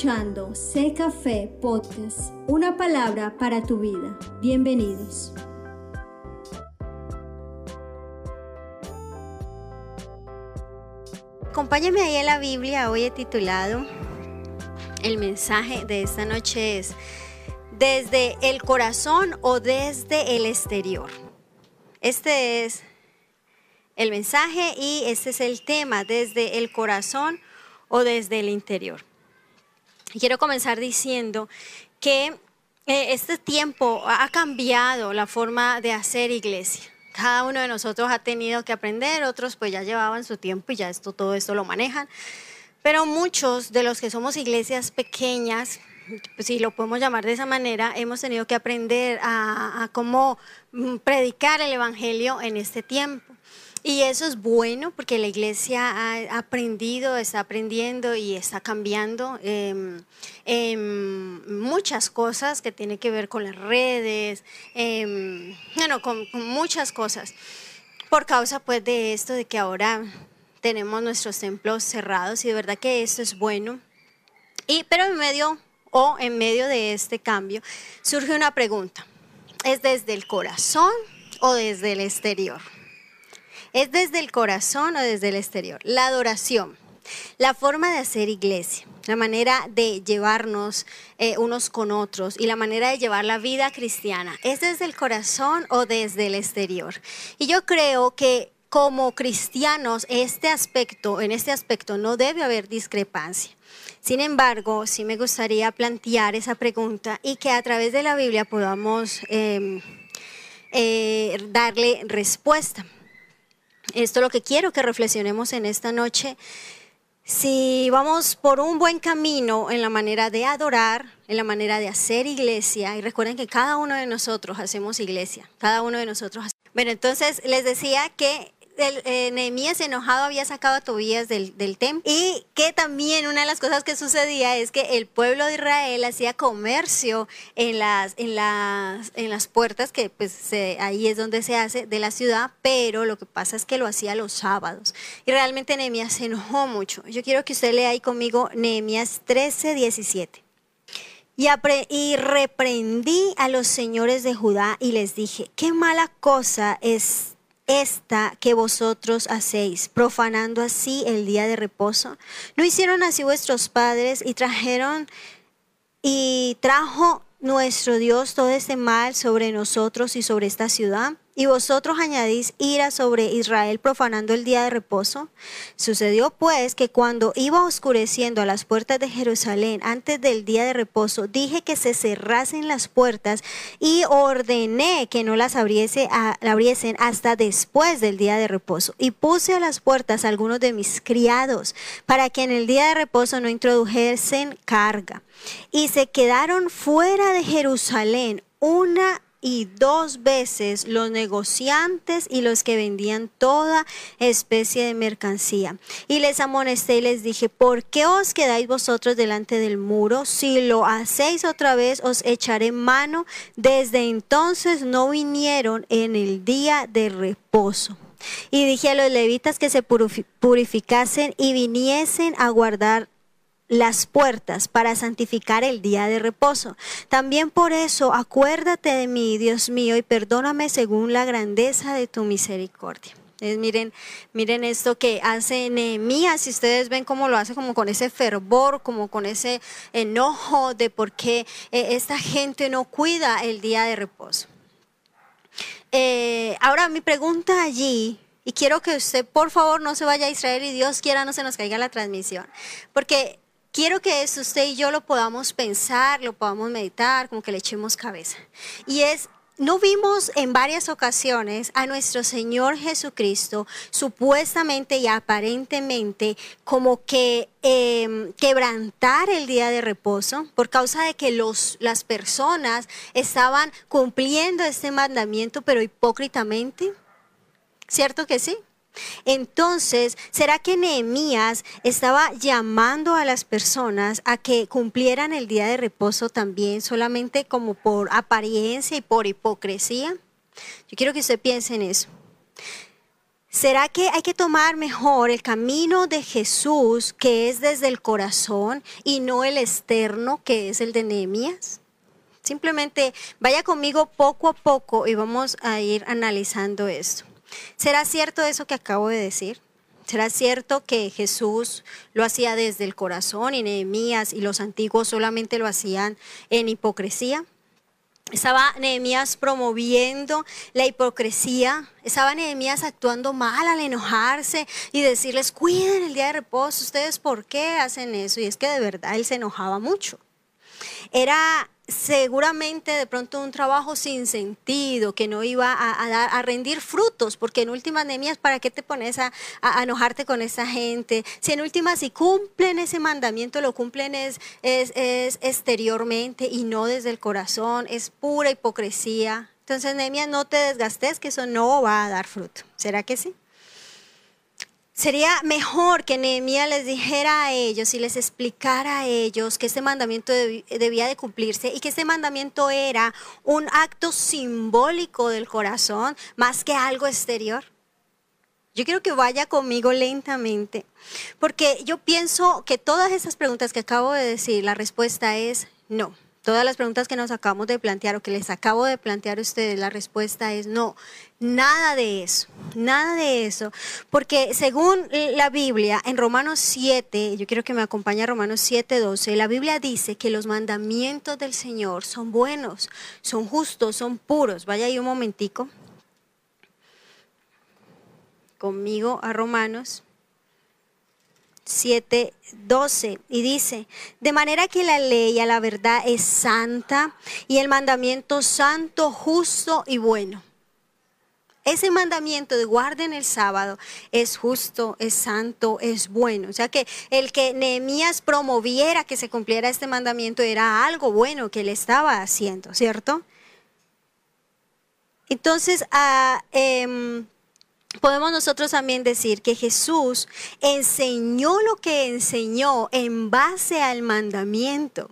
escuchando Sé Café Podcast, una palabra para tu vida. Bienvenidos. Acompáñame ahí en la Biblia, hoy he titulado, el mensaje de esta noche es, desde el corazón o desde el exterior. Este es el mensaje y este es el tema, desde el corazón o desde el interior. Quiero comenzar diciendo que eh, este tiempo ha cambiado la forma de hacer iglesia. Cada uno de nosotros ha tenido que aprender, otros pues ya llevaban su tiempo y ya esto, todo esto lo manejan. Pero muchos de los que somos iglesias pequeñas, pues, si lo podemos llamar de esa manera, hemos tenido que aprender a cómo mm, predicar el Evangelio en este tiempo. Y eso es bueno porque la iglesia ha aprendido, está aprendiendo y está cambiando em, em, muchas cosas que tienen que ver con las redes, em, bueno, con, muchas cosas. Por causa pues de esto, de que ahora tenemos nuestros templos cerrados y de verdad que esto es bueno. Y, pero en medio o en medio de este cambio surge una pregunta. ¿Es desde el corazón o desde el exterior? ¿Es desde el corazón o desde el exterior? La adoración, la forma de hacer iglesia, la manera de llevarnos eh, unos con otros y la manera de llevar la vida cristiana, ¿es desde el corazón o desde el exterior? Y yo creo que como cristianos este aspecto, en este aspecto no debe haber discrepancia. Sin embargo, sí me gustaría plantear esa pregunta y que a través de la Biblia podamos em, eh, darle respuesta. Esto es lo que quiero que reflexionemos en esta noche. Si vamos por un buen camino en la manera de adorar, en la manera de hacer iglesia, y recuerden que cada uno de nosotros hacemos iglesia, cada uno de nosotros. Bueno, entonces les decía que el, eh, Nehemías enojado había sacado a Tobías del, templo y que también una de las cosas que sucedía es que el pueblo de Israel hacía comercio en las, en las, en las puertas, que pues ahí es donde se hace, de la ciudad, pero lo que pasa es que lo hacía los sábados. Y realmente Nehemías se enojó mucho. Yo quiero que usted lea ahí conmigo Nehemías 13, 17. Y, y, reprendí a los señores de Judá y les dije, qué mala cosa es esta que vosotros hacéis, profanando así el día de reposo? ¿No hicieron así vuestros padres y trajeron y trajo nuestro Dios todo este mal sobre nosotros y sobre esta ciudad? Y vosotros añadís ira sobre Israel profanando el día de reposo. Sucedió pues que cuando iba oscureciendo a las puertas de Jerusalén antes del día de reposo, dije que se cerrasen las puertas y ordené que no las abriese abriesen hasta después del día de reposo. Y puse a las puertas algunos de mis criados para que en el día de reposo no introdujesen carga. Y se quedaron fuera de Jerusalén una y dos veces los negociantes y los que vendían toda especie de mercancía. Y les amonesté y les dije, ¿por qué os quedáis vosotros delante del muro? Si lo hacéis otra vez, os echaré mano. Desde entonces no vinieron en el día de reposo. Y dije a los levitas que se purificasen y viniesen a guardar las puertas para santificar el día de reposo. También por eso acuérdate de mí, Dios mío, y perdóname según la grandeza de tu misericordia. miren, miren esto que hace Nehemías, si ustedes ven cómo lo hace como con ese fervor, como con ese enojo de por qué eh, esta gente no cuida el día de reposo. Eh, ahora mi pregunta allí, y quiero que usted por favor no se vaya a Israel y Dios quiera no se nos caiga la transmisión, porque quiero que eso usted y yo lo podamos pensar, lo podamos meditar, como que le echemos cabeza. Y es, no vimos en varias ocasiones a nuestro Señor Jesucristo supuestamente y aparentemente como que em, quebrantar el día de reposo por causa de que los, las personas estaban cumpliendo este mandamiento, pero hipócritamente. ¿Cierto que sí? Entonces, ¿será que Nehemías estaba llamando a las personas a que cumplieran el día de reposo también solamente como por apariencia y por hipocresía? Yo quiero que usted piense en eso. ¿Será que hay que tomar mejor el camino de Jesús, que es desde el corazón, y no el externo, que es el de Nehemías? Simplemente vaya conmigo poco a poco y vamos a ir analizando esto. ¿Será cierto eso que acabo de decir? ¿Será cierto que Jesús lo hacía desde el corazón y Nehemías y los antiguos solamente lo hacían en hipocresía? Estaba Nehemías promoviendo la hipocresía, estaba Nehemías actuando mal al enojarse y decirles, cuiden el día de reposo, ustedes por qué hacen eso? Y es que de verdad él se enojaba mucho. Era seguramente de pronto un trabajo sin sentido, que no iba a, dar, a rendir frutos, porque en últimas Nehemías, ¿para qué te pones a, enojarte con esa gente? Si en últimas, si cumplen ese mandamiento, lo cumplen es, es, es exteriormente y no desde el corazón, es pura hipocresía. Entonces, Nehemías, no te desgastes, que eso no va a dar fruto. ¿Será que sí? Sería mejor que Nehemías les dijera a ellos y les explicara a ellos que este mandamiento debía de cumplirse y que este mandamiento era un acto simbólico del corazón más que algo exterior. Yo quiero que vaya conmigo lentamente, porque yo pienso que todas esas preguntas que acabo de decir, la respuesta es no. Todas las preguntas que nos acabamos de plantear o que les acabo de plantear a ustedes, la respuesta es no, nada de eso, nada de eso. Porque según la Biblia, en Romanos 7, yo quiero que me acompañe a Romanos 7, 12, la Biblia dice que los mandamientos del Señor son buenos, son justos, son puros. Vaya ahí un momentico conmigo a Romanos 7, 12 y dice, de manera que la ley a la verdad es santa y el mandamiento santo, justo y bueno. Ese mandamiento de guarden el sábado es justo, es santo, es bueno. O sea que el que Nehemías promoviera que se cumpliera este mandamiento era algo bueno que él estaba haciendo, ¿cierto? Entonces. Ah, podemos nosotros también decir que Jesús enseñó lo que enseñó en base al mandamiento.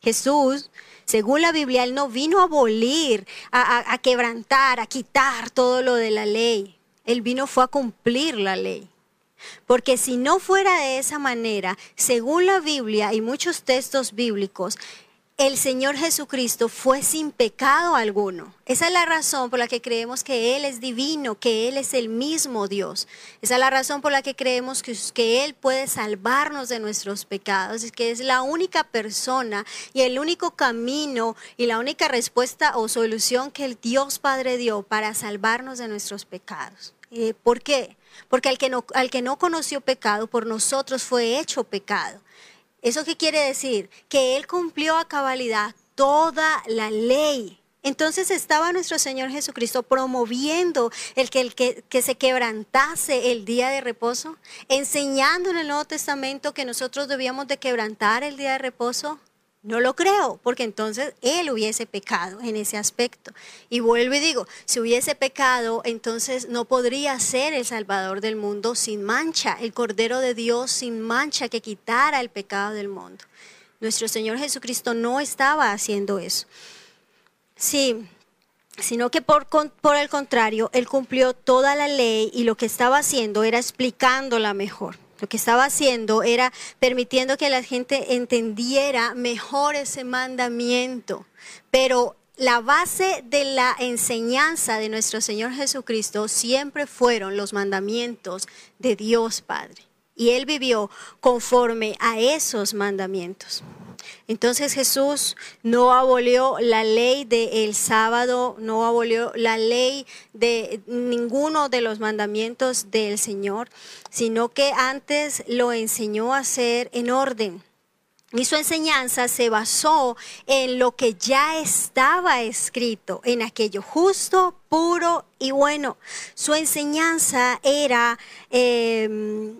Jesús, según la Biblia, Él no vino a abolir, a, quebrantar, a quitar todo lo de la ley. Él vino fue a cumplir la ley. Porque si no fuera de esa manera, según la Biblia y muchos textos bíblicos, el Señor Jesucristo fue sin pecado alguno. Esa es la razón por la que creemos que Él es divino, que Él es el mismo Dios. Esa es la razón por la que creemos que, Él puede salvarnos de nuestros pecados, y que es la única persona y el único camino y la única respuesta o solución que el Dios Padre dio para salvarnos de nuestros pecados. Eh, ¿Por qué? Porque al que, no, al que no conoció pecado, por nosotros fue hecho pecado. ¿Eso qué quiere decir? Que Él cumplió a cabalidad toda la ley. Entonces estaba nuestro Señor Jesucristo promoviendo el que, el que, que, se quebrantase el día de reposo, enseñando en el Nuevo Testamento que nosotros debíamos de quebrantar el día de reposo. No lo creo, porque entonces él hubiese pecado en ese aspecto. Y vuelvo y digo, si hubiese pecado, entonces no podría ser el Salvador del mundo sin mancha, el Cordero de Dios sin mancha que quitara el pecado del mundo. Nuestro Señor Jesucristo no estaba haciendo eso. Sí, sino que por, por el contrario, Él cumplió toda la ley y lo que estaba haciendo era explicándola mejor. Lo que estaba haciendo era permitiendo que la gente entendiera mejor ese mandamiento. Pero la base de la enseñanza de nuestro Señor Jesucristo siempre fueron los mandamientos de Dios Padre. Y Él vivió conforme a esos mandamientos. Entonces Jesús no abolió la ley del sábado, no abolió la ley de ninguno de los mandamientos del Señor, sino que antes lo enseñó a hacer en orden. Y su enseñanza se basó en lo que ya estaba escrito, en aquello justo, puro y bueno. Su enseñanza era em,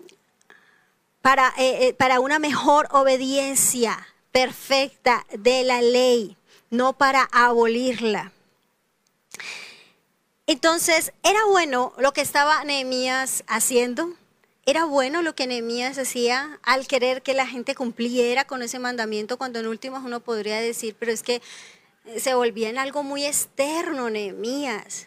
para, eh, eh, para una mejor obediencia perfecta de la ley, no para abolirla. Entonces, ¿era bueno lo que estaba Nehemías haciendo? ¿Era bueno lo que Nehemías hacía al querer que la gente cumpliera con ese mandamiento cuando en últimas uno podría decir, pero es que se volvía en algo muy externo Nehemías?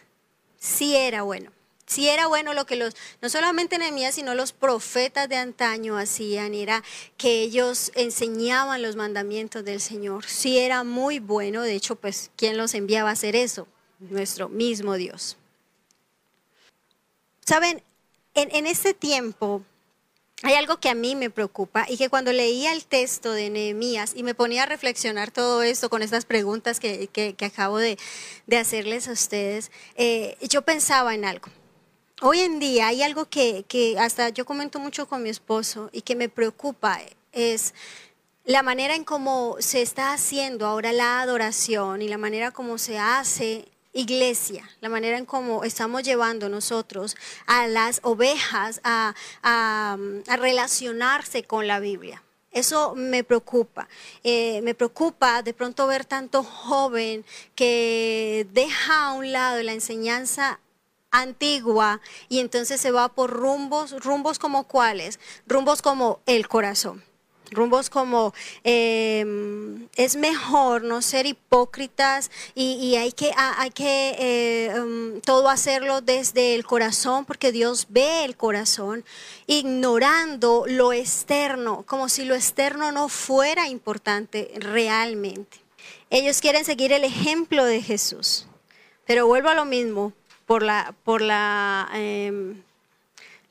Sí era bueno. Si era bueno lo que los, no solamente Nehemías, sino los profetas de antaño hacían, era que ellos enseñaban los mandamientos del Señor. Si era muy bueno, de hecho, pues, ¿quién los enviaba a hacer eso? Nuestro mismo Dios. Saben, en, en este tiempo hay algo que a mí me preocupa y que cuando leía el texto de Nehemías y me ponía a reflexionar todo esto con estas preguntas que, acabo de, hacerles a ustedes, eh, yo pensaba en algo. Hoy en día hay algo que, hasta yo comento mucho con mi esposo y que me preocupa, es la manera en cómo se está haciendo ahora la adoración y la manera como se hace iglesia, la manera en cómo estamos llevando nosotros a las ovejas a, relacionarse con la Biblia. Eso me preocupa. Eh, me preocupa de pronto ver tanto joven que deja a un lado la enseñanza antigua y entonces se va por rumbos, rumbos como cuáles, rumbos como el corazón rumbos como em, es mejor no ser hipócritas y, hay que, hay que eh, em, todo hacerlo desde el corazón porque Dios ve el corazón, ignorando lo externo, como si lo externo no fuera importante realmente. Ellos quieren seguir el ejemplo de Jesús, pero vuelvo a lo mismo por la, por la, em,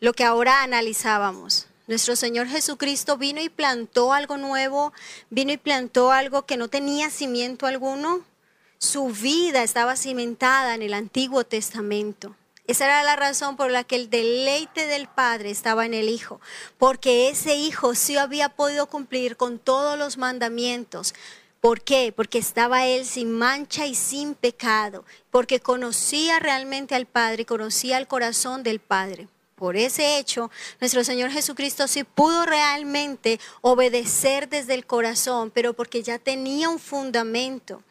lo que ahora analizábamos nuestro Señor Jesucristo vino y plantó algo nuevo, vino y plantó algo que no tenía cimiento alguno. Su vida estaba cimentada en el Antiguo Testamento. Esa era la razón por la que el deleite del Padre estaba en el Hijo, porque ese Hijo sí había podido cumplir con todos los mandamientos. ¿Por qué? Porque estaba Él sin mancha y sin pecado, porque conocía realmente al Padre, conocía el corazón del Padre. Por ese hecho, nuestro Señor Jesucristo sí pudo realmente obedecer desde el corazón, pero porque ya tenía un fundamento.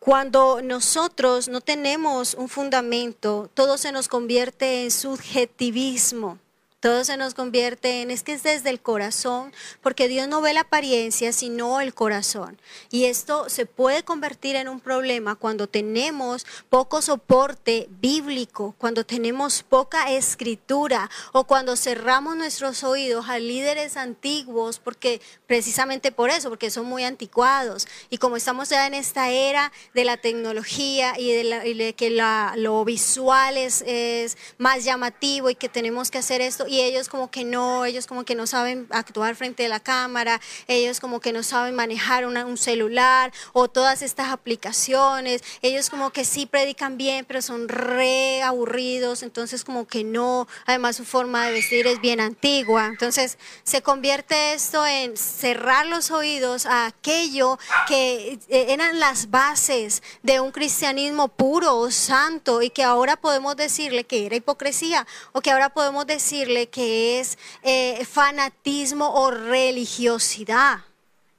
Cuando nosotros no tenemos un fundamento, todo se nos convierte en subjetivismo. Todo se nos convierte en, es que es desde el corazón, porque Dios no ve la apariencia, sino el corazón. Y esto se puede convertir en un problema cuando tenemos poco soporte bíblico, cuando tenemos poca escritura o cuando cerramos nuestros oídos a líderes antiguos, porque precisamente por eso, porque son muy anticuados. Y como estamos ya en esta era de la tecnología y de, que lo visual es, es más llamativo y que tenemos que hacer esto, y ellos como que no, ellos como que no saben actuar frente a la cámara, ellos como que no saben manejar un celular o todas estas aplicaciones, ellos como que sí predican bien, pero son re aburridos, entonces como que no, además su forma de vestir es bien antigua, entonces se convierte esto en cerrar los oídos a aquello que eh, eran las bases de un cristianismo puro o santo y que ahora podemos decirle que era hipocresía o que ahora podemos decirle que es eh, fanatismo o religiosidad.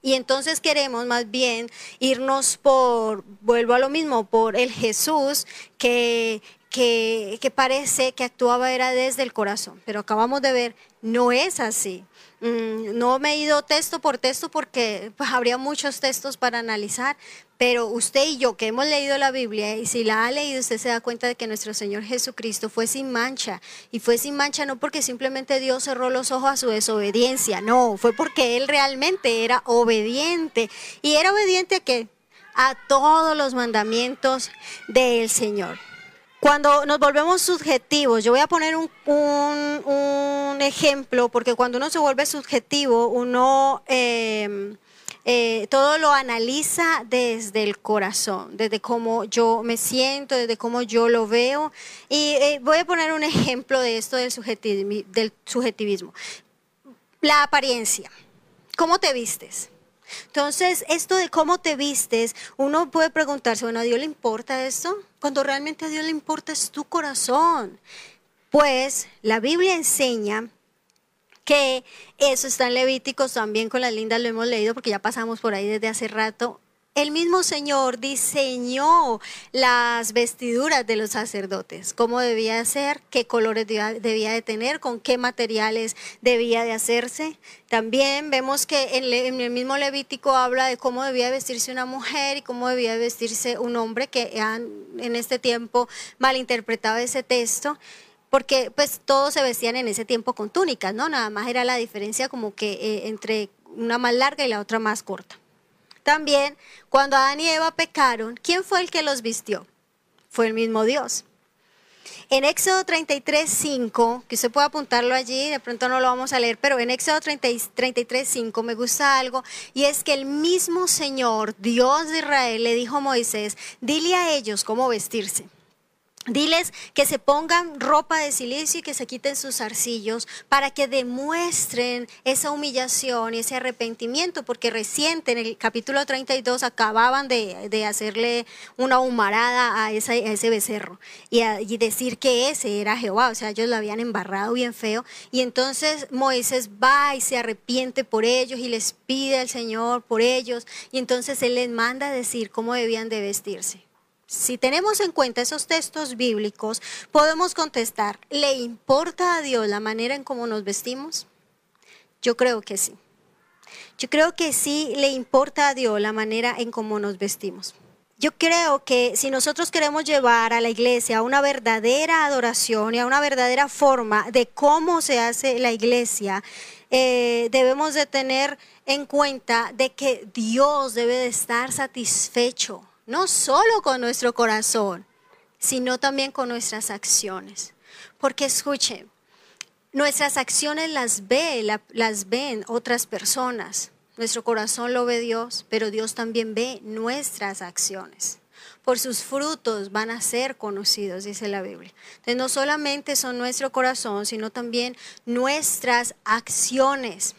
Y entonces queremos más bien irnos por, vuelvo a lo mismo, por el Jesús que, que, que parece que actuaba era desde el corazón. Pero acabamos de ver, no es así. Mm, no me he ido texto por texto porque pues, habría muchos textos para analizar, pero usted y yo que hemos leído la Biblia y si la ha leído usted se da cuenta de que nuestro Señor Jesucristo fue sin mancha y fue sin mancha no porque simplemente Dios cerró los ojos a su desobediencia, no, fue porque Él realmente era obediente y era obediente a qué? A todos los mandamientos del Señor. Cuando nos volvemos subjetivos, yo voy a poner un, ejemplo, porque cuando uno se vuelve subjetivo, uno em, eh, todo lo analiza desde el corazón, desde cómo yo me siento, desde cómo yo lo veo. Y eh, voy a poner un ejemplo de esto del del subjetivismo. La apariencia. ¿Cómo te vistes? Entonces, esto de cómo te vistes, uno puede preguntarse, bueno, ¿a Dios le importa esto? Cuando realmente a Dios le importa es tu corazón. Pues la Biblia enseña que eso está en Levíticos, también con las lindas lo hemos leído porque ya pasamos por ahí desde hace rato. El mismo Señor diseñó las vestiduras de los sacerdotes, cómo debía ser, qué colores debía de tener, con qué materiales debía de hacerse. También vemos que en, el mismo Levítico habla de cómo debía vestirse una mujer y cómo debía vestirse un hombre, que han en este tiempo malinterpretado ese texto porque pues todos se vestían en ese tiempo con túnicas, ¿no? Nada más era la diferencia como que eh, entre una más larga y la otra más corta. También, cuando Adán y Eva pecaron, ¿quién fue el que los vistió? Fue el mismo Dios. En Éxodo 33, 5, que usted puede apuntarlo allí, de pronto no lo vamos a leer, pero en Éxodo 33, 5 me gusta algo, y es que el mismo Señor, Dios de Israel, le dijo a Moisés, dile a ellos cómo vestirse. Diles que se pongan ropa de silicio y que se quiten sus arcillos para que demuestren esa humillación y ese arrepentimiento, porque reciente en el capítulo 32 acababan de, hacerle una humarada a, ese becerro y, y, decir que ese era Jehová, o sea, ellos lo habían embarrado bien feo. Y entonces Moisés va y se arrepiente por ellos y les pide al Señor por ellos, y entonces él les manda a decir cómo debían de vestirse. Si tenemos en cuenta esos textos bíblicos, podemos contestar, ¿le importa a Dios la manera en cómo nos vestimos? Yo creo que sí. Yo creo que sí le importa a Dios la manera en cómo nos vestimos. Yo creo que si nosotros queremos llevar a la iglesia a una verdadera adoración y a una verdadera forma de cómo se hace la iglesia, eh, debemos de tener en cuenta de que Dios debe de estar satisfecho no solo con nuestro corazón, sino también con nuestras acciones. Porque escuche, nuestras acciones las ve, las ven otras personas. Nuestro corazón lo ve Dios, pero Dios también ve nuestras acciones. Por sus frutos van a ser conocidos, dice la Biblia. Entonces no solamente son nuestro corazón, sino también nuestras acciones.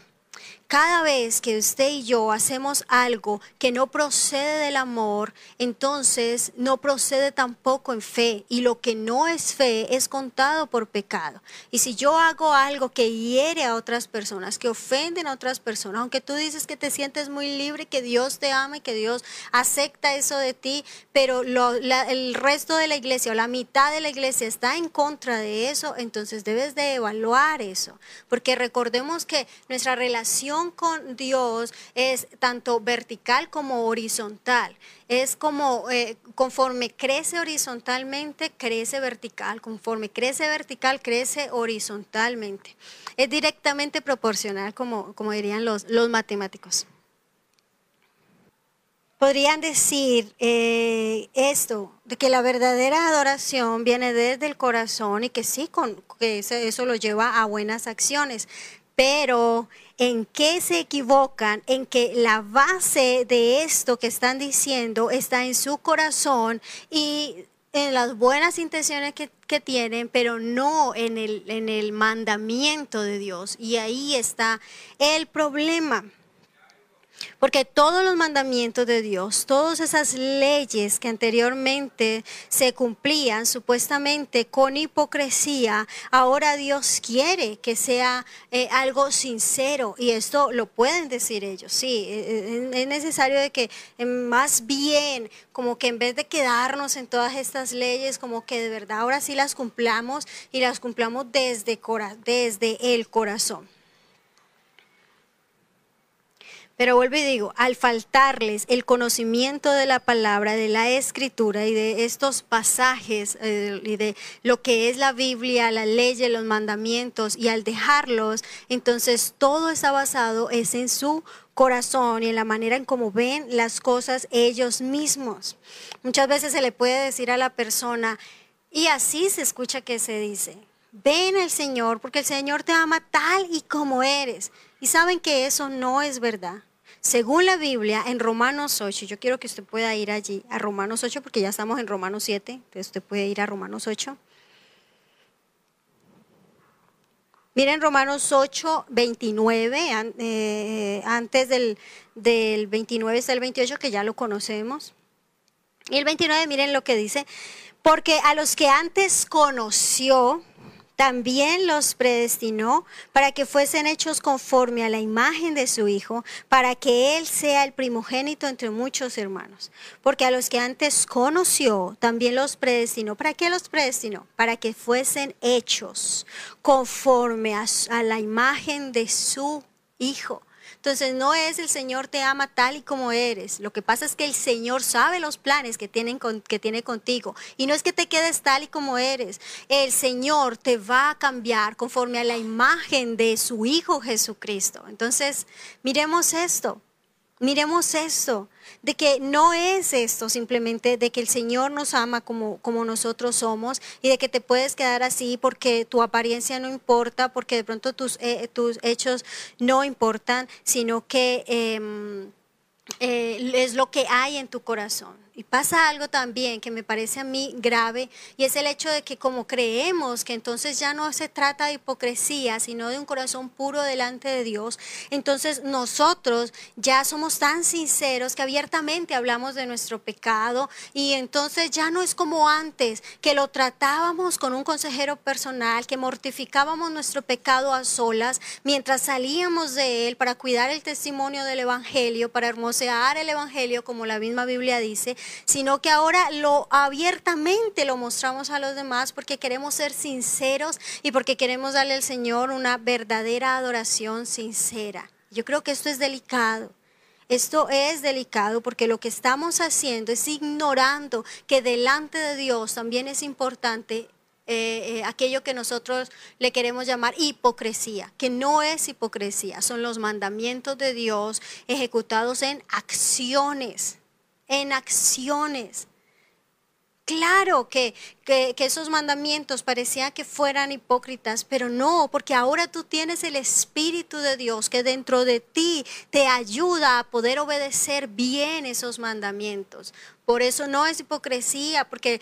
Cada vez que usted y yo hacemos algo que no procede del amor, entonces no procede tampoco en fe. Y lo que no es fe es contado por pecado. Y si yo hago algo que hiere a otras personas, que ofenden a otras personas, aunque tú dices que te sientes muy libre, que Dios te ama y que Dios acepta eso de ti, pero el resto de la iglesia o la mitad de la iglesia está en contra de eso, entonces debes de evaluar eso. Porque recordemos que nuestra relación con Dios es tanto vertical como horizontal. Es como eh, conforme crece horizontalmente, crece vertical. Conforme crece vertical, crece horizontalmente. Es directamente proporcional, como, como dirían los, los matemáticos. Podrían decir eh, esto, de que la verdadera adoración viene desde el corazón y que sí, con, que eso lo lleva a buenas acciones. Pero en qué se equivocan, en que la base de esto que están diciendo está en su corazón y en las buenas intenciones que, tienen, pero no en el, en el mandamiento de Dios. Y ahí está el problema. Porque todos los mandamientos de Dios, todas esas leyes que anteriormente se cumplían supuestamente con hipocresía, ahora Dios quiere que sea eh, algo sincero y esto lo pueden decir ellos. Sí, eh, eh, es necesario de que más bien, como que en vez de quedarnos en todas estas leyes, como que de verdad ahora sí las cumplamos y las cumplamos desde, desde el corazón. Pero vuelvo y digo, al faltarles el conocimiento de la palabra, de la escritura y de estos pasajes eh, y de lo que es la Biblia, la ley, los mandamientos, y al dejarlos, entonces todo está basado es en su corazón y en la manera en cómo ven las cosas ellos mismos. Muchas veces se le puede decir a la persona, y así se escucha que se dice, ven el Señor porque el Señor te ama tal y como eres. Y saben que eso no es verdad. Según la Biblia, en Romanos 8, yo quiero que usted pueda ir allí a Romanos 8 porque ya estamos en Romanos 7, entonces usted puede ir a Romanos 8. Miren Romanos 8, 29, eh, antes del, del 29 está el 28 que ya lo conocemos. Y el 29, miren lo que dice, porque a los que antes conoció, también los predestinó para que fuesen hechos conforme a la imagen de su Hijo, para que Él sea el primogénito entre muchos hermanos. Porque a los que antes conoció, también los predestinó. ¿Para qué los predestinó? Para que fuesen hechos conforme a, la imagen de su Hijo entonces no es el Señor te ama tal y como eres. Lo que pasa es que el Señor sabe los planes que, tienen que tiene contigo. Y no es que te quedes tal y como eres. El Señor te va a cambiar conforme a la imagen de su Hijo Jesucristo. Entonces, miremos esto. Miremos esto de que no es esto simplemente de que el Señor nos ama como, como nosotros somos y de que te puedes quedar así porque tu apariencia no importa, porque de pronto tus, eh, tus hechos no importan, sino que em, eh, es lo que hay en tu corazón. Y pasa algo también que me parece a mí grave y es el hecho de que como creemos que entonces ya no se trata de hipocresía, sino de un corazón puro delante de Dios, entonces nosotros ya somos tan sinceros que abiertamente hablamos de nuestro pecado y entonces ya no es como antes, que lo tratábamos con un consejero personal, que mortificábamos nuestro pecado a solas mientras salíamos de él para cuidar el testimonio del Evangelio, para hermosear el Evangelio como la misma Biblia dice sino que ahora lo abiertamente lo mostramos a los demás porque queremos ser sinceros y porque queremos darle al Señor una verdadera adoración sincera. Yo creo que esto es delicado. Esto es delicado porque lo que estamos haciendo es ignorando que delante de Dios también es importante eh, eh, aquello que nosotros le queremos llamar hipocresía, que no es hipocresía, son los mandamientos de Dios ejecutados en acciones en acciones. Claro que, que, esos mandamientos parecían que fueran hipócritas, pero no, porque ahora tú tienes el Espíritu de Dios que dentro de ti te ayuda a poder obedecer bien esos mandamientos. Por eso no es hipocresía, porque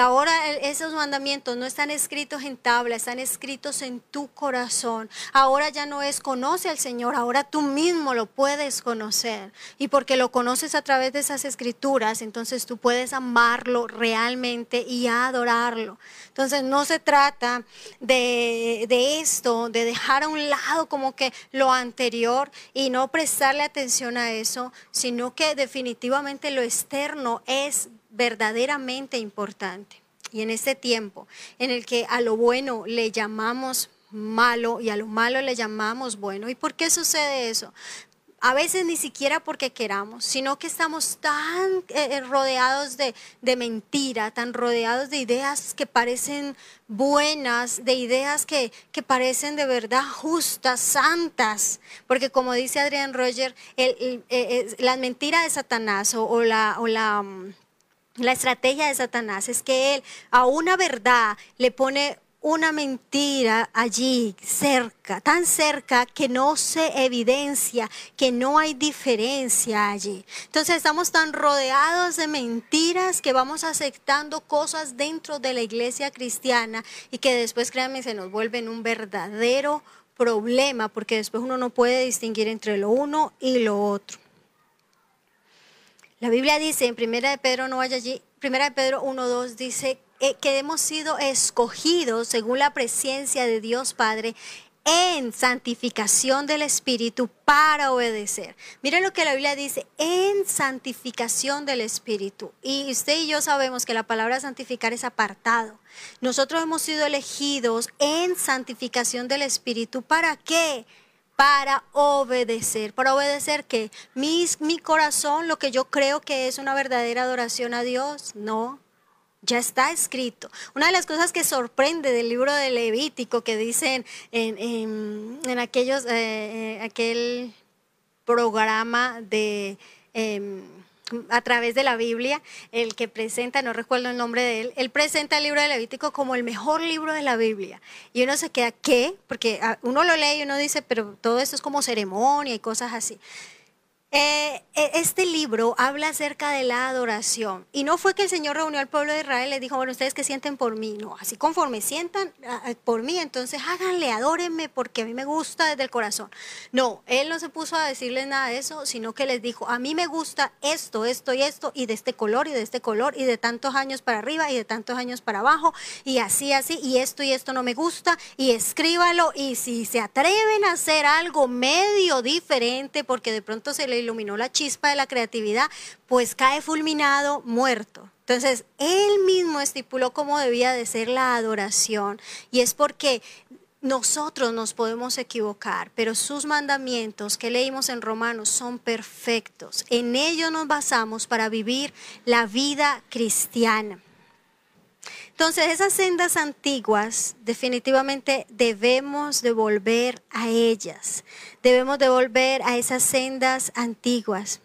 ahora esos mandamientos no están escritos en tabla, están escritos en tu corazón. Ahora ya no es conoce al Señor, ahora tú mismo lo puedes conocer. Y porque lo conoces a través de esas escrituras, entonces tú puedes amarlo realmente y adorarlo. Entonces no se trata de, de esto, de dejar a un lado como que lo anterior y no prestarle atención a eso, sino que definitivamente lo externo es verdaderamente importante. Y en este tiempo en el que a lo bueno le llamamos malo y a lo malo le llamamos bueno. ¿Y por qué sucede eso? A veces ni siquiera porque queramos, sino que estamos tan eh, eh, rodeados de, de, mentira, tan rodeados de ideas que parecen buenas, de ideas que, que parecen de verdad justas, santas. Porque como dice Adrián Roger, eh, la mentira de Satanás o, la... O la mm, la estrategia de Satanás es que él a una verdad le pone una mentira allí cerca, tan cerca que no se evidencia, que no hay diferencia allí. Entonces estamos tan rodeados de mentiras que vamos aceptando cosas dentro de la iglesia cristiana y que después, créanme, se nos vuelven un verdadero problema porque después uno no puede distinguir entre lo uno y lo otro. La Biblia dice en Primera de Pedro, no vaya allí, Primera de Pedro 1.2 dice eh, que hemos sido escogidos según la presencia de Dios Padre en santificación del Espíritu para obedecer. Mira lo que la Biblia dice, en santificación del Espíritu. Y usted y yo sabemos que la palabra santificar es apartado. Nosotros hemos sido elegidos en santificación del Espíritu. ¿Para qué? Para obedecer. ¿Para obedecer qué? Mi, mi corazón, lo que yo creo que es una verdadera adoración a Dios. No, ya está escrito. Una de las cosas que sorprende del libro de Levítico que dicen en, aquellos, eh, eh, aquel programa de em, a través de la Biblia, el que presenta, no recuerdo el nombre de él, él presenta el libro de Levítico como el mejor libro de la Biblia. Y uno se queda, ¿qué? Porque ah, uno lo lee y uno dice, pero todo esto es como ceremonia y cosas así. Eh, e, este libro habla acerca de la adoración. Y no fue que el Señor reunió al pueblo de Israel y le dijo, bueno, ustedes que sienten por mí. No, así conforme sientan por mí, entonces háganle, adórenme porque a mí me gusta desde el corazón. No, Él no se puso a decirles nada de eso, sino que les dijo, a mí me gusta esto, esto y esto, y de este color y de este color, y de tantos años para arriba y de tantos años para abajo, y así, así, y esto y esto no me gusta, y escríbalo, y si se atreven a hacer algo medio diferente, porque de pronto se le iluminó la chispa de la creatividad, pues cae fulminado, muerto. Entonces, él mismo estipuló cómo debía de ser la adoración. Y es porque nosotros nos podemos equivocar, pero sus mandamientos que leímos en Romanos son perfectos. En ellos nos basamos para vivir la vida cristiana. Entonces, esas sendas antiguas definitivamente debemos de volver a ellas. Debemos de volver a esas sendas antiguas.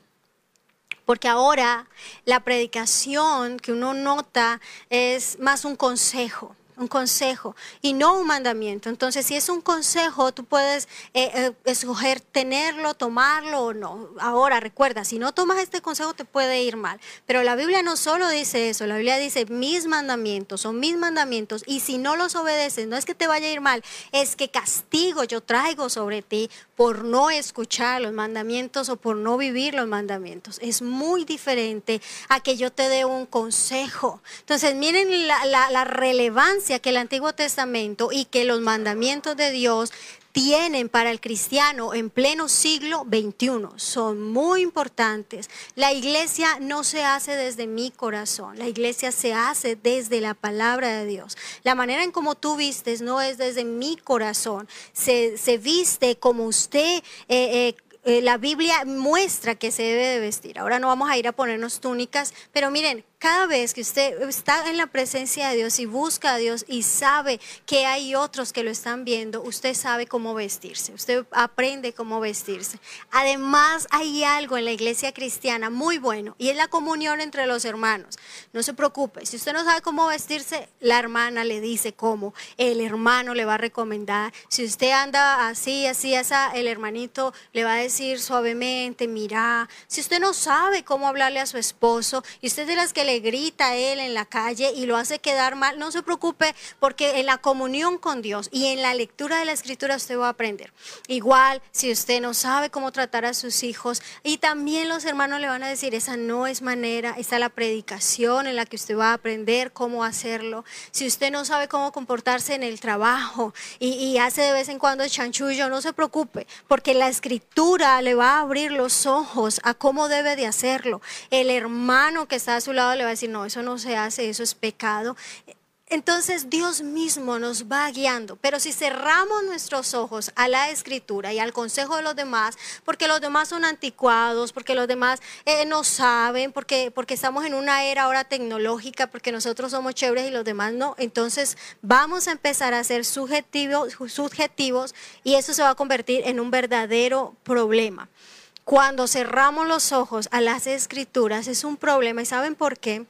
Porque ahora la predicación que uno nota es más un consejo un consejo y no un mandamiento. Entonces, si es un consejo, tú puedes eh, eh, escoger tenerlo, tomarlo o no. Ahora, recuerda, si no tomas este consejo te puede ir mal. Pero la Biblia no solo dice eso, la Biblia dice mis mandamientos, son mis mandamientos y si no los obedeces, no es que te vaya a ir mal, es que castigo yo traigo sobre ti por no escuchar los mandamientos o por no vivir los mandamientos. Es muy diferente a que yo te dé un consejo. Entonces, miren la, la relevancia que el Antiguo Testamento y que los mandamientos de Dios tienen para el cristiano en pleno siglo XXI. Son muy importantes. La iglesia no se hace desde mi corazón, la iglesia se hace desde la palabra de Dios. La manera en como tú vistes no es desde mi corazón, se, viste como usted. Eh, eh, eh, la Biblia muestra que se debe de vestir. Ahora no vamos a ir a ponernos túnicas, pero miren, cada vez que usted está en la presencia de Dios y busca a Dios y sabe que hay otros que lo están viendo, usted sabe cómo vestirse, usted aprende cómo vestirse. Además, hay algo en la iglesia cristiana muy bueno y es la comunión entre los hermanos. No se preocupe, si usted no sabe cómo vestirse, la hermana le dice cómo, el hermano le va a recomendar. Si usted anda así, así, así, el hermanito le va a decir suavemente, mira, si usted no sabe cómo hablarle a su esposo y usted de las que le grita a él en la calle y lo hace quedar mal, no se preocupe porque en la comunión con Dios y en la lectura de la escritura usted va a aprender. Igual si usted no sabe cómo tratar a sus hijos y también los hermanos le van a decir, esa no es manera, está la predicación en la que usted va a aprender cómo hacerlo. Si usted no sabe cómo comportarse en el trabajo y, hace de vez en cuando chanchullo, no se preocupe porque la escritura le va a abrir los ojos a cómo debe de hacerlo. El hermano que está a su lado le va a decir, no, eso no se hace, eso es pecado. Entonces Dios mismo nos va guiando, pero si cerramos nuestros ojos a la escritura y al consejo de los demás, porque los demás son anticuados, porque los demás eh, no saben, porque, porque estamos en una era ahora tecnológica, porque nosotros somos chéveres y los demás no, entonces vamos a empezar a ser subjetivos, subjetivos y eso se va a convertir en un verdadero problema. Cuando cerramos los ojos a las escrituras es un problema y ¿saben por qué?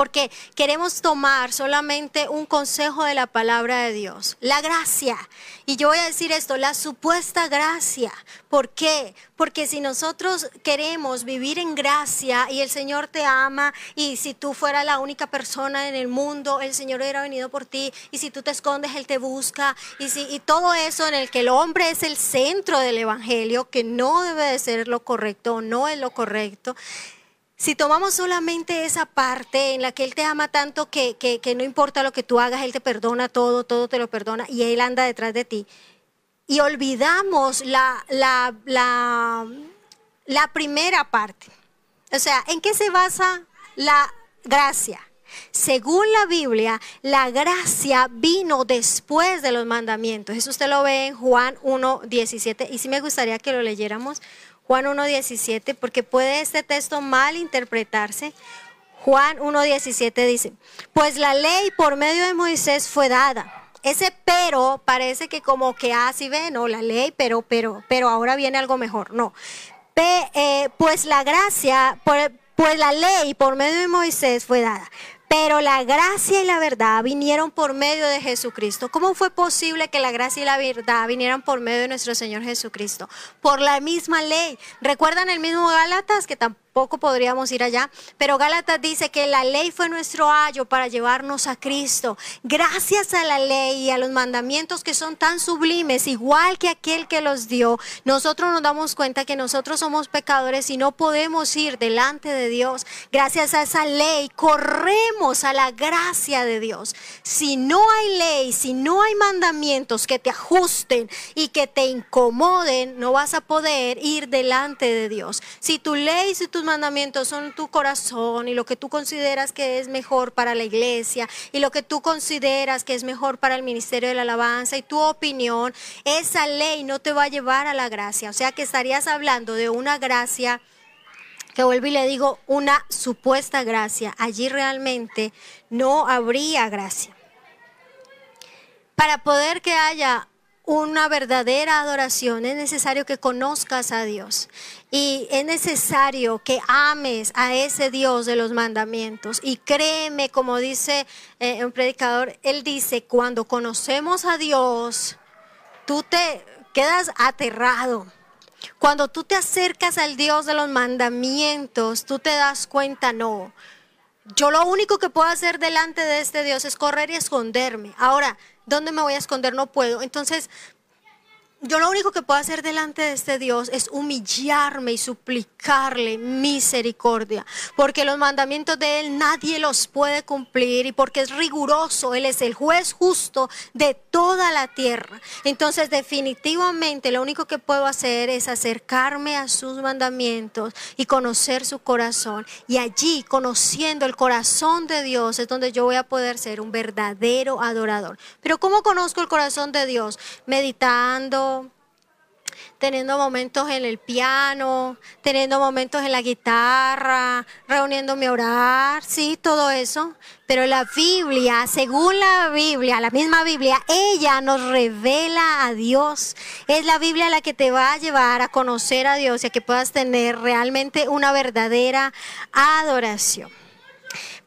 Porque queremos tomar solamente un consejo de la palabra de Dios, la gracia. Y yo voy a decir esto, la supuesta gracia. ¿Por qué? Porque si nosotros queremos vivir en gracia y el Señor te ama y si tú fueras la única persona en el mundo, el Señor hubiera venido por ti y si tú te escondes, Él te busca y, si, y todo eso en el que el hombre es el centro del Evangelio, que no debe de ser lo correcto, no es lo correcto. Si tomamos solamente esa parte en la que Él te ama tanto que, no importa lo que tú hagas, Él te perdona todo, todo te lo perdona y Él anda detrás de ti. Y olvidamos la, la, la primera parte. O sea, ¿en qué se basa la gracia? Según la Biblia, la gracia vino después de los mandamientos. Eso usted lo ve en Juan 1, 17. Y sí me gustaría que lo leyéramos. Juan 1.17, porque puede este texto mal interpretarse. Juan 1.17 dice, pues la ley por medio de Moisés fue dada. Ese pero parece que como que así ah, ve, no, la ley, pero, pero, pero ahora viene algo mejor. No. Eh, pues la gracia, pues la ley por medio de Moisés fue dada. Pero la gracia y la verdad vinieron por medio de Jesucristo. ¿Cómo fue posible que la gracia y la verdad vinieran por medio de nuestro Señor Jesucristo? Por la misma ley. ¿Recuerdan el mismo Gálatas que tampoco poco podríamos ir allá, pero Gálatas dice que la ley fue nuestro ayo para llevarnos a Cristo. Gracias a la ley y a los mandamientos que son tan sublimes, igual que aquel que los dio, nosotros nos damos cuenta que nosotros somos pecadores y no podemos ir delante de Dios. Gracias a esa ley corremos a la gracia de Dios. Si no hay ley, si no hay mandamientos que te ajusten y que te incomoden, no vas a poder ir delante de Dios. Si tu ley, si tu mandamientos son tu corazón y lo que tú consideras que es mejor para la iglesia y lo que tú consideras que es mejor para el ministerio de la alabanza y tu opinión, esa ley no te va a llevar a la gracia. O sea que estarías hablando de una gracia que vuelvo y le digo, una supuesta gracia. Allí realmente no habría gracia. Para poder que haya una verdadera adoración, es necesario que conozcas a Dios y es necesario que ames a ese Dios de los mandamientos. Y créeme, como dice eh, un predicador, él dice, cuando conocemos a Dios, tú te quedas aterrado. Cuando tú te acercas al Dios de los mandamientos, tú te das cuenta, no, yo lo único que puedo hacer delante de este Dios es correr y esconderme. Ahora, ¿dónde me voy a esconder? No puedo. Entonces, yo lo único que puedo hacer delante de este Dios es humillarme y suplicarle misericordia, porque los mandamientos de Él nadie los puede cumplir y porque es riguroso, Él es el juez justo de toda la tierra. Entonces definitivamente lo único que puedo hacer es acercarme a sus mandamientos y conocer su corazón. Y allí, conociendo el corazón de Dios, es donde yo voy a poder ser un verdadero adorador. Pero ¿cómo conozco el corazón de Dios? Meditando teniendo momentos en el piano, teniendo momentos en la guitarra, reuniéndome a orar, sí, todo eso. Pero la Biblia, según la Biblia, la misma Biblia, ella nos revela a Dios. Es la Biblia la que te va a llevar a conocer a Dios y a que puedas tener realmente una verdadera adoración.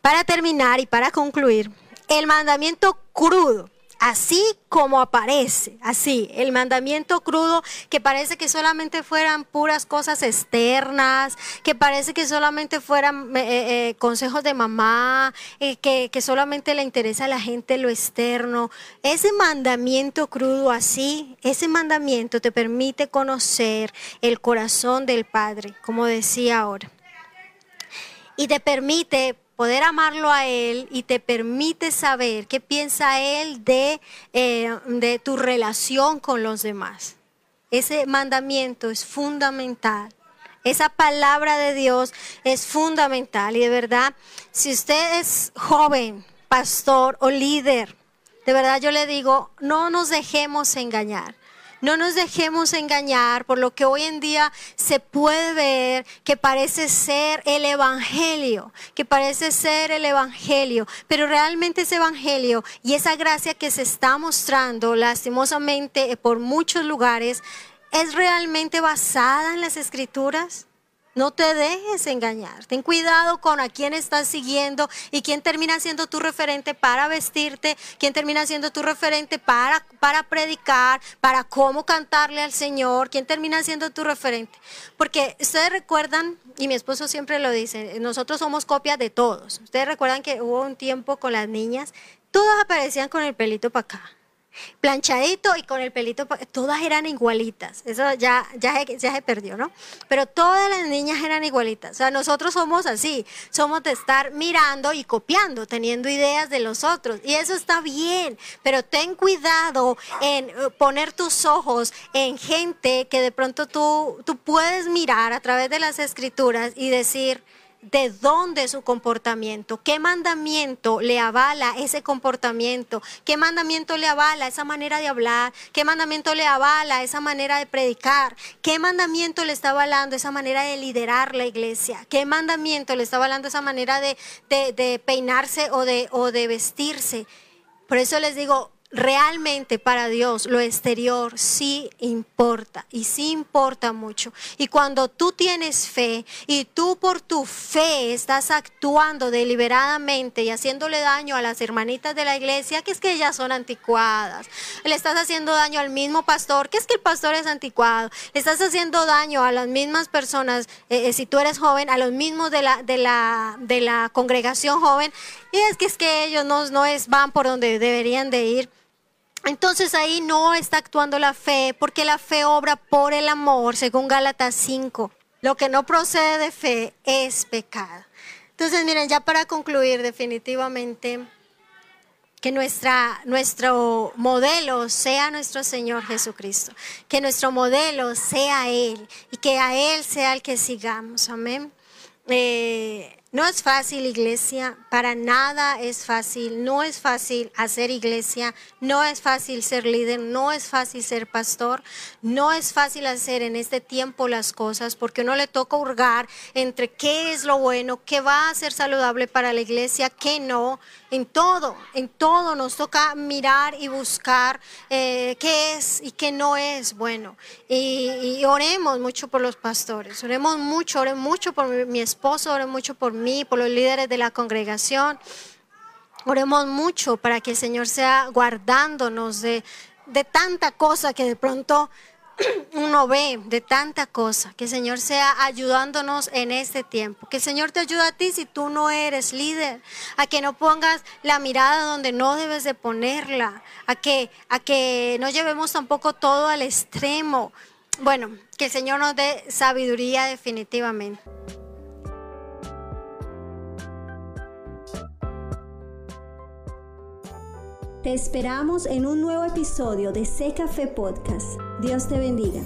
Para terminar y para concluir, el mandamiento crudo así como aparece, así, el mandamiento crudo que parece que solamente fueran puras cosas externas, que parece que solamente fueran eh, eh, eh, consejos de mamá, que, que solamente le interesa a la gente lo externo. Ese mandamiento crudo así, ese mandamiento te permite conocer el corazón del Padre, como decía ahora. Y te permite poder amarlo a Él y te permite saber qué piensa Él de, eh, de tu relación con los demás. Ese mandamiento es fundamental. Esa palabra de Dios es fundamental. Y de verdad, si usted es joven, pastor o líder, de verdad yo le digo, no nos dejemos engañar. No nos dejemos engañar por lo que hoy en día se puede ver que parece ser el Evangelio, que parece ser el Evangelio, pero realmente ese Evangelio y esa gracia que se está mostrando lastimosamente por muchos lugares es realmente basada en las escrituras. No te dejes engañar. Ten cuidado con a quién estás siguiendo y quién termina siendo tu referente para vestirte, quién termina siendo tu referente para, para predicar, para cómo cantarle al Señor, quién termina siendo tu referente. Porque ustedes recuerdan, y mi esposo siempre lo dice, nosotros somos copias de todos. Ustedes recuerdan que hubo un tiempo con las niñas, todas aparecían con el pelito para acá planchadito y con el pelito, todas eran igualitas. Eso ya, ya, se perdió, ¿no? Pero todas las niñas eran igualitas. O sea, nosotros somos así, somos de estar mirando y copiando, teniendo ideas de los otros. Y eso está bien, pero ten cuidado en eh, poner tus ojos en gente que de pronto tú, tú puedes mirar a través de las escrituras y decir, de dónde su comportamiento, qué mandamiento le avala ese comportamiento, qué mandamiento le avala esa manera de hablar, qué mandamiento le avala esa manera de predicar, qué mandamiento le está avalando esa manera de liderar la iglesia, qué mandamiento le está avalando esa manera de, peinarse o de, vestirse. Por eso les digo, realmente para Dios lo exterior sí importa y sí importa mucho. Y cuando tú tienes fe y tú por tu fe estás actuando deliberadamente y haciéndole daño a las hermanitas de la iglesia, que es que ellas son anticuadas, le estás haciendo daño al mismo pastor, que es que el pastor es anticuado, le estás haciendo daño a las mismas personas, eh, eh, si tú eres joven, a los mismos de la, de la, de la congregación joven, y es que es que ellos no, no es, van por donde deberían de ir. Entonces ahí no está actuando la fe, porque la fe obra por el amor, según Gálatas 5. Lo que no procede de fe es pecado. Entonces, miren, ya para concluir definitivamente, que nuestra, nuestro modelo sea nuestro Señor Jesucristo, que nuestro modelo sea Él y que a Él sea el que sigamos. Amén. Eh, no es fácil, iglesia, para nada es fácil, no es fácil hacer iglesia, no es fácil ser líder, no es fácil ser pastor, no es fácil hacer en este tiempo las cosas porque uno le toca hurgar entre qué es lo bueno, qué va a ser saludable para la iglesia, qué no, en todo, en todo nos toca mirar y buscar eh, qué es y qué no es bueno. Y, oremos mucho por los pastores, oremos mucho, oremos mucho por mi, mi esposo, oremos mucho por mí, por los líderes de la congregación. Oremos mucho para que el Señor sea guardándonos de, de tanta cosa que de pronto uno ve de tanta cosa, que el Señor sea ayudándonos en este tiempo, que el Señor te ayude a ti si tú no eres líder, a que no pongas la mirada donde no debes de ponerla, a que, a que no llevemos tampoco todo al extremo. Bueno, que el Señor nos dé sabiduría definitivamente. Te esperamos en un nuevo episodio de Sé Café Podcast. Dios te bendiga.